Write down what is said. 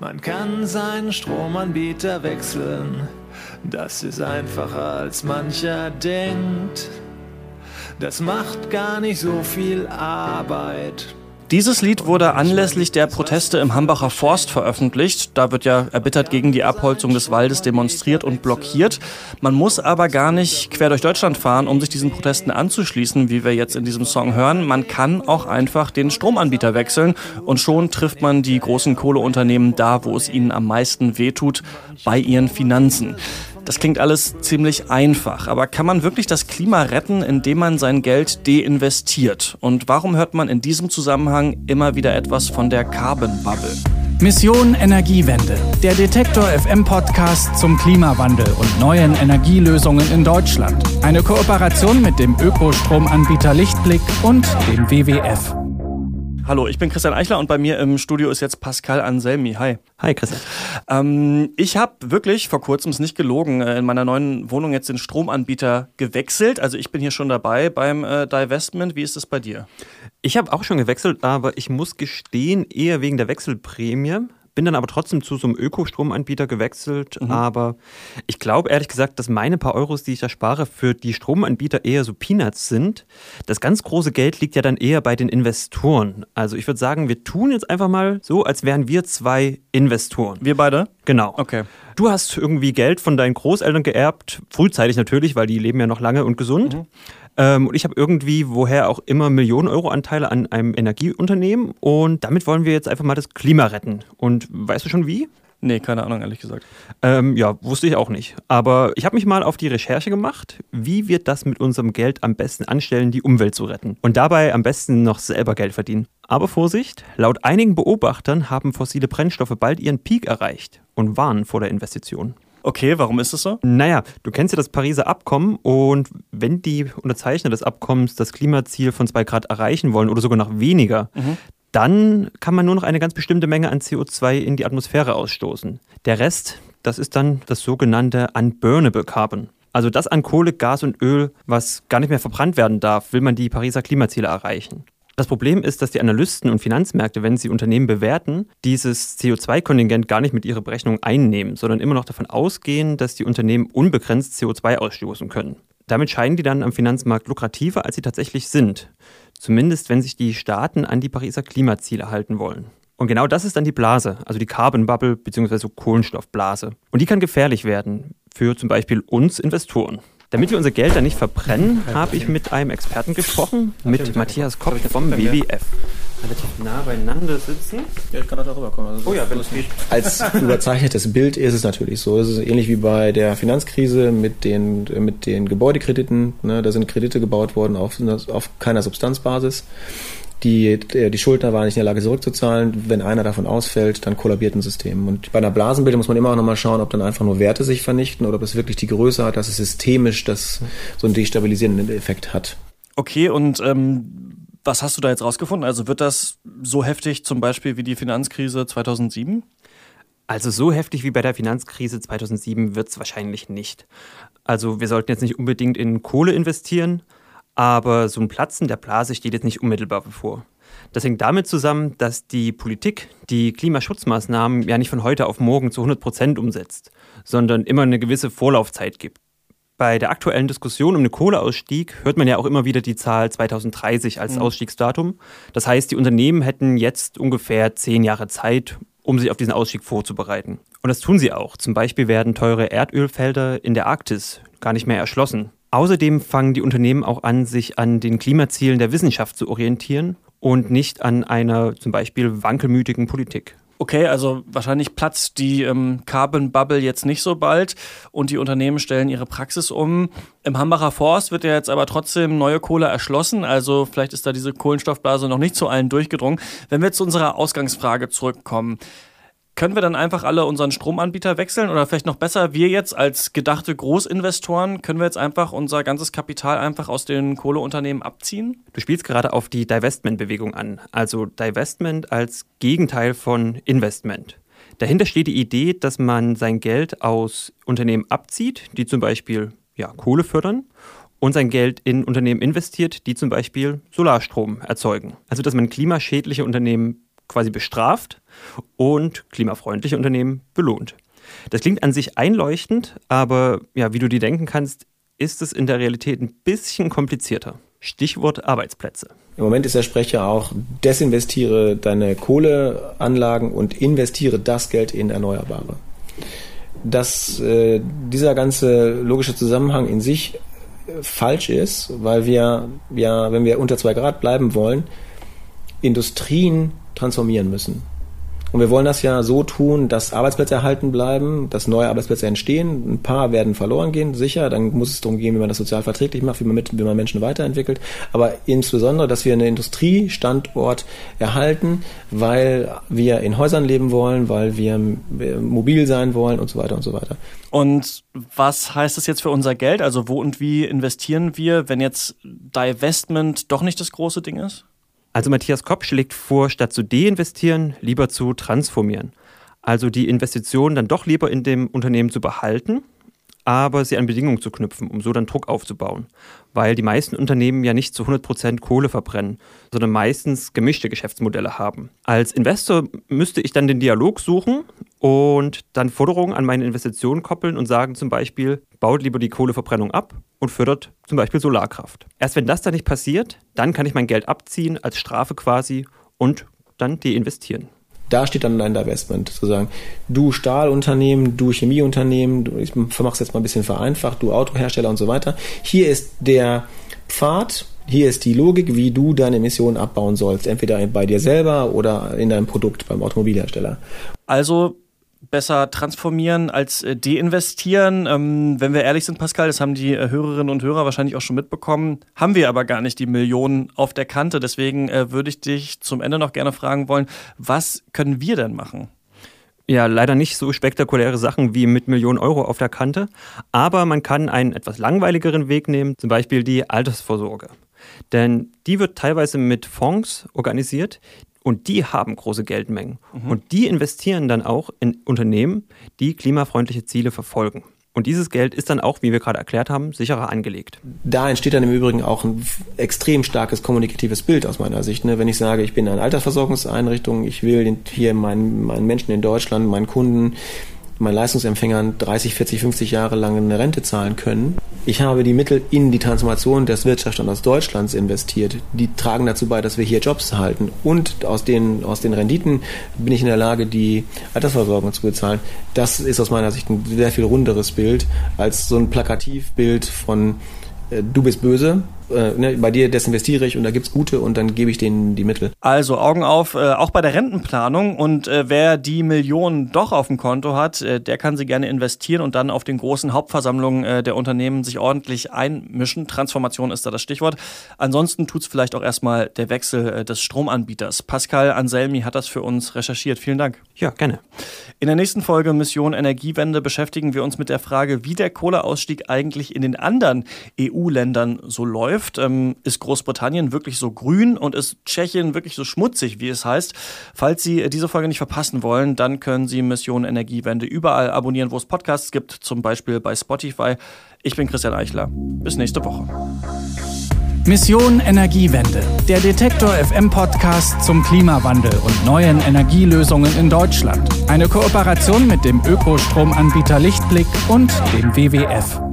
Man kann seinen Stromanbieter wechseln. Das ist einfacher als mancher denkt. Das macht gar nicht so viel Arbeit. Dieses Lied wurde anlässlich der Proteste im Hambacher Forst veröffentlicht. Da wird ja erbittert gegen die Abholzung des Waldes demonstriert und blockiert. Man muss aber gar nicht quer durch Deutschland fahren, um sich diesen Protesten anzuschließen, wie wir jetzt in diesem Song hören. Man kann auch einfach den Stromanbieter wechseln und schon trifft man die großen Kohleunternehmen da, wo es ihnen am meisten wehtut, bei ihren Finanzen. Das klingt alles ziemlich einfach, aber kann man wirklich das Klima retten, indem man sein Geld deinvestiert? Und warum hört man in diesem Zusammenhang immer wieder etwas von der Carbon Bubble? Mission Energiewende, der Detektor FM Podcast zum Klimawandel und neuen Energielösungen in Deutschland. Eine Kooperation mit dem Ökostromanbieter Lichtblick und dem WWF. Hallo, ich bin Christian Eichler und bei mir im Studio ist jetzt Pascal Anselmi. Hi. Hi, Christian. Ähm, ich habe wirklich vor kurzem, ist nicht gelogen, äh, in meiner neuen Wohnung jetzt den Stromanbieter gewechselt. Also ich bin hier schon dabei beim äh, Divestment. Wie ist es bei dir? Ich habe auch schon gewechselt, aber ich muss gestehen, eher wegen der Wechselprämie. Bin dann aber trotzdem zu so einem Ökostromanbieter gewechselt. Mhm. Aber ich glaube ehrlich gesagt, dass meine paar Euros, die ich da spare, für die Stromanbieter eher so Peanuts sind. Das ganz große Geld liegt ja dann eher bei den Investoren. Also ich würde sagen, wir tun jetzt einfach mal so, als wären wir zwei Investoren. Wir beide? Genau. Okay. Du hast irgendwie Geld von deinen Großeltern geerbt, frühzeitig natürlich, weil die leben ja noch lange und gesund. Mhm. Ähm, und ich habe irgendwie, woher auch immer, Millionen Euro Anteile an einem Energieunternehmen. Und damit wollen wir jetzt einfach mal das Klima retten. Und weißt du schon wie? Nee, keine Ahnung, ehrlich gesagt. Ähm, ja, wusste ich auch nicht. Aber ich habe mich mal auf die Recherche gemacht, wie wir das mit unserem Geld am besten anstellen, die Umwelt zu retten. Und dabei am besten noch selber Geld verdienen. Aber Vorsicht, laut einigen Beobachtern haben fossile Brennstoffe bald ihren Peak erreicht und warnen vor der Investition. Okay, warum ist das so? Naja, du kennst ja das Pariser Abkommen und wenn die Unterzeichner des Abkommens das Klimaziel von 2 Grad erreichen wollen oder sogar noch weniger, mhm. dann kann man nur noch eine ganz bestimmte Menge an CO2 in die Atmosphäre ausstoßen. Der Rest, das ist dann das sogenannte Unburnable Carbon. Also das an Kohle, Gas und Öl, was gar nicht mehr verbrannt werden darf, will man die Pariser Klimaziele erreichen. Das Problem ist, dass die Analysten und Finanzmärkte, wenn sie Unternehmen bewerten, dieses CO2-Kontingent gar nicht mit ihrer Berechnung einnehmen, sondern immer noch davon ausgehen, dass die Unternehmen unbegrenzt CO2 ausstoßen können. Damit scheinen die dann am Finanzmarkt lukrativer, als sie tatsächlich sind. Zumindest wenn sich die Staaten an die Pariser Klimaziele halten wollen. Und genau das ist dann die Blase, also die Carbon Bubble bzw. Kohlenstoffblase. Und die kann gefährlich werden für zum Beispiel uns Investoren. Damit wir unser Geld dann nicht verbrennen, habe ich mit einem Experten gesprochen, mit Matthias Kopp vom WWF. Relativ nah beieinander sitzen. Ja, ich kann da darüber kommen. Also oh ja, wenn es geht. Als überzeichnetes Bild ist es natürlich so. Es ist ähnlich wie bei der Finanzkrise mit den, mit den Gebäudekrediten. Ne? Da sind Kredite gebaut worden auf, auf keiner Substanzbasis. Die, die Schuldner waren nicht in der Lage zurückzuzahlen. Wenn einer davon ausfällt, dann kollabiert ein System. Und bei einer Blasenbildung muss man immer auch nochmal schauen, ob dann einfach nur Werte sich vernichten oder ob es wirklich die Größe hat, dass es systemisch das, so einen destabilisierenden Effekt hat. Okay, und ähm, was hast du da jetzt rausgefunden? Also wird das so heftig zum Beispiel wie die Finanzkrise 2007? Also so heftig wie bei der Finanzkrise 2007 wird es wahrscheinlich nicht. Also wir sollten jetzt nicht unbedingt in Kohle investieren, aber so ein Platzen der Blase steht jetzt nicht unmittelbar bevor. Das hängt damit zusammen, dass die Politik die Klimaschutzmaßnahmen ja nicht von heute auf morgen zu 100 Prozent umsetzt, sondern immer eine gewisse Vorlaufzeit gibt. Bei der aktuellen Diskussion um den Kohleausstieg hört man ja auch immer wieder die Zahl 2030 als mhm. Ausstiegsdatum. Das heißt, die Unternehmen hätten jetzt ungefähr zehn Jahre Zeit, um sich auf diesen Ausstieg vorzubereiten. Und das tun sie auch. Zum Beispiel werden teure Erdölfelder in der Arktis gar nicht mehr erschlossen. Außerdem fangen die Unternehmen auch an, sich an den Klimazielen der Wissenschaft zu orientieren und nicht an einer zum Beispiel wankelmütigen Politik. Okay, also wahrscheinlich platzt die ähm, Carbon Bubble jetzt nicht so bald und die Unternehmen stellen ihre Praxis um. Im Hambacher Forst wird ja jetzt aber trotzdem neue Kohle erschlossen, also vielleicht ist da diese Kohlenstoffblase noch nicht zu allen durchgedrungen. Wenn wir zu unserer Ausgangsfrage zurückkommen, können wir dann einfach alle unseren Stromanbieter wechseln oder vielleicht noch besser, wir jetzt als gedachte Großinvestoren, können wir jetzt einfach unser ganzes Kapital einfach aus den Kohleunternehmen abziehen? Du spielst gerade auf die Divestment-Bewegung an, also Divestment als Gegenteil von Investment. Dahinter steht die Idee, dass man sein Geld aus Unternehmen abzieht, die zum Beispiel ja, Kohle fördern und sein Geld in Unternehmen investiert, die zum Beispiel Solarstrom erzeugen. Also dass man klimaschädliche Unternehmen quasi bestraft und klimafreundliche Unternehmen belohnt. Das klingt an sich einleuchtend, aber ja, wie du dir denken kannst, ist es in der Realität ein bisschen komplizierter. Stichwort Arbeitsplätze. Im Moment ist der Sprecher auch, desinvestiere deine Kohleanlagen und investiere das Geld in Erneuerbare. Dass äh, dieser ganze logische Zusammenhang in sich äh, falsch ist, weil wir, ja, wenn wir unter zwei Grad bleiben wollen, Industrien transformieren müssen. Und wir wollen das ja so tun, dass Arbeitsplätze erhalten bleiben, dass neue Arbeitsplätze entstehen. Ein paar werden verloren gehen, sicher. Dann muss es darum gehen, wie man das sozial verträglich macht, wie man, mit, wie man Menschen weiterentwickelt. Aber insbesondere, dass wir einen Industriestandort erhalten, weil wir in Häusern leben wollen, weil wir mobil sein wollen und so weiter und so weiter. Und was heißt das jetzt für unser Geld? Also wo und wie investieren wir, wenn jetzt Divestment doch nicht das große Ding ist? Also Matthias Kopp schlägt vor, statt zu deinvestieren, lieber zu transformieren. Also die Investition dann doch lieber in dem Unternehmen zu behalten aber sie an Bedingungen zu knüpfen, um so dann Druck aufzubauen. Weil die meisten Unternehmen ja nicht zu 100% Kohle verbrennen, sondern meistens gemischte Geschäftsmodelle haben. Als Investor müsste ich dann den Dialog suchen und dann Forderungen an meine Investitionen koppeln und sagen zum Beispiel, baut lieber die Kohleverbrennung ab und fördert zum Beispiel Solarkraft. Erst wenn das dann nicht passiert, dann kann ich mein Geld abziehen als Strafe quasi und dann deinvestieren. Da steht dann dein Divestment, sozusagen. Du Stahlunternehmen, du Chemieunternehmen, du, ich vermache es jetzt mal ein bisschen vereinfacht, du Autohersteller und so weiter. Hier ist der Pfad, hier ist die Logik, wie du deine Emissionen abbauen sollst. Entweder bei dir selber oder in deinem Produkt beim Automobilhersteller. Also besser transformieren als äh, deinvestieren. Ähm, wenn wir ehrlich sind, Pascal, das haben die äh, Hörerinnen und Hörer wahrscheinlich auch schon mitbekommen, haben wir aber gar nicht die Millionen auf der Kante. Deswegen äh, würde ich dich zum Ende noch gerne fragen wollen, was können wir denn machen? Ja, leider nicht so spektakuläre Sachen wie mit Millionen Euro auf der Kante, aber man kann einen etwas langweiligeren Weg nehmen, zum Beispiel die Altersvorsorge. Denn die wird teilweise mit Fonds organisiert, und die haben große Geldmengen. Mhm. Und die investieren dann auch in Unternehmen, die klimafreundliche Ziele verfolgen. Und dieses Geld ist dann auch, wie wir gerade erklärt haben, sicherer angelegt. Da entsteht dann im Übrigen auch ein extrem starkes kommunikatives Bild aus meiner Sicht. Ne? Wenn ich sage, ich bin eine Altersversorgungseinrichtung, ich will hier meinen, meinen Menschen in Deutschland, meinen Kunden meinen Leistungsempfängern 30, 40, 50 Jahre lang eine Rente zahlen können. Ich habe die Mittel in die Transformation des Wirtschaftsstandorts Deutschlands investiert. Die tragen dazu bei, dass wir hier Jobs halten. Und aus den, aus den Renditen bin ich in der Lage, die Altersversorgung zu bezahlen. Das ist aus meiner Sicht ein sehr viel runderes Bild als so ein Plakativbild von äh, du bist böse, äh, ne, bei dir desinvestiere ich und da gibt's gute und dann gebe ich denen die Mittel. Also Augen auf, äh, auch bei der Rentenplanung und äh, wer die Millionen doch auf dem Konto hat, äh, der kann sie gerne investieren und dann auf den großen Hauptversammlungen äh, der Unternehmen sich ordentlich einmischen. Transformation ist da das Stichwort. Ansonsten tut's vielleicht auch erstmal der Wechsel äh, des Stromanbieters. Pascal Anselmi hat das für uns recherchiert. Vielen Dank. Ja, gerne. In der nächsten Folge Mission Energiewende beschäftigen wir uns mit der Frage, wie der Kohleausstieg eigentlich in den anderen EU-Ländern so läuft läuft. Ähm, ist Großbritannien wirklich so grün und ist Tschechien wirklich so schmutzig, wie es heißt? Falls Sie äh, diese Folge nicht verpassen wollen, dann können Sie Mission Energiewende überall abonnieren, wo es Podcasts gibt, zum Beispiel bei Spotify. Ich bin Christian Eichler. Bis nächste Woche. Mission Energiewende, der Detektor FM Podcast zum Klimawandel und neuen Energielösungen in Deutschland. Eine Kooperation mit dem Ökostromanbieter Lichtblick und dem WWF.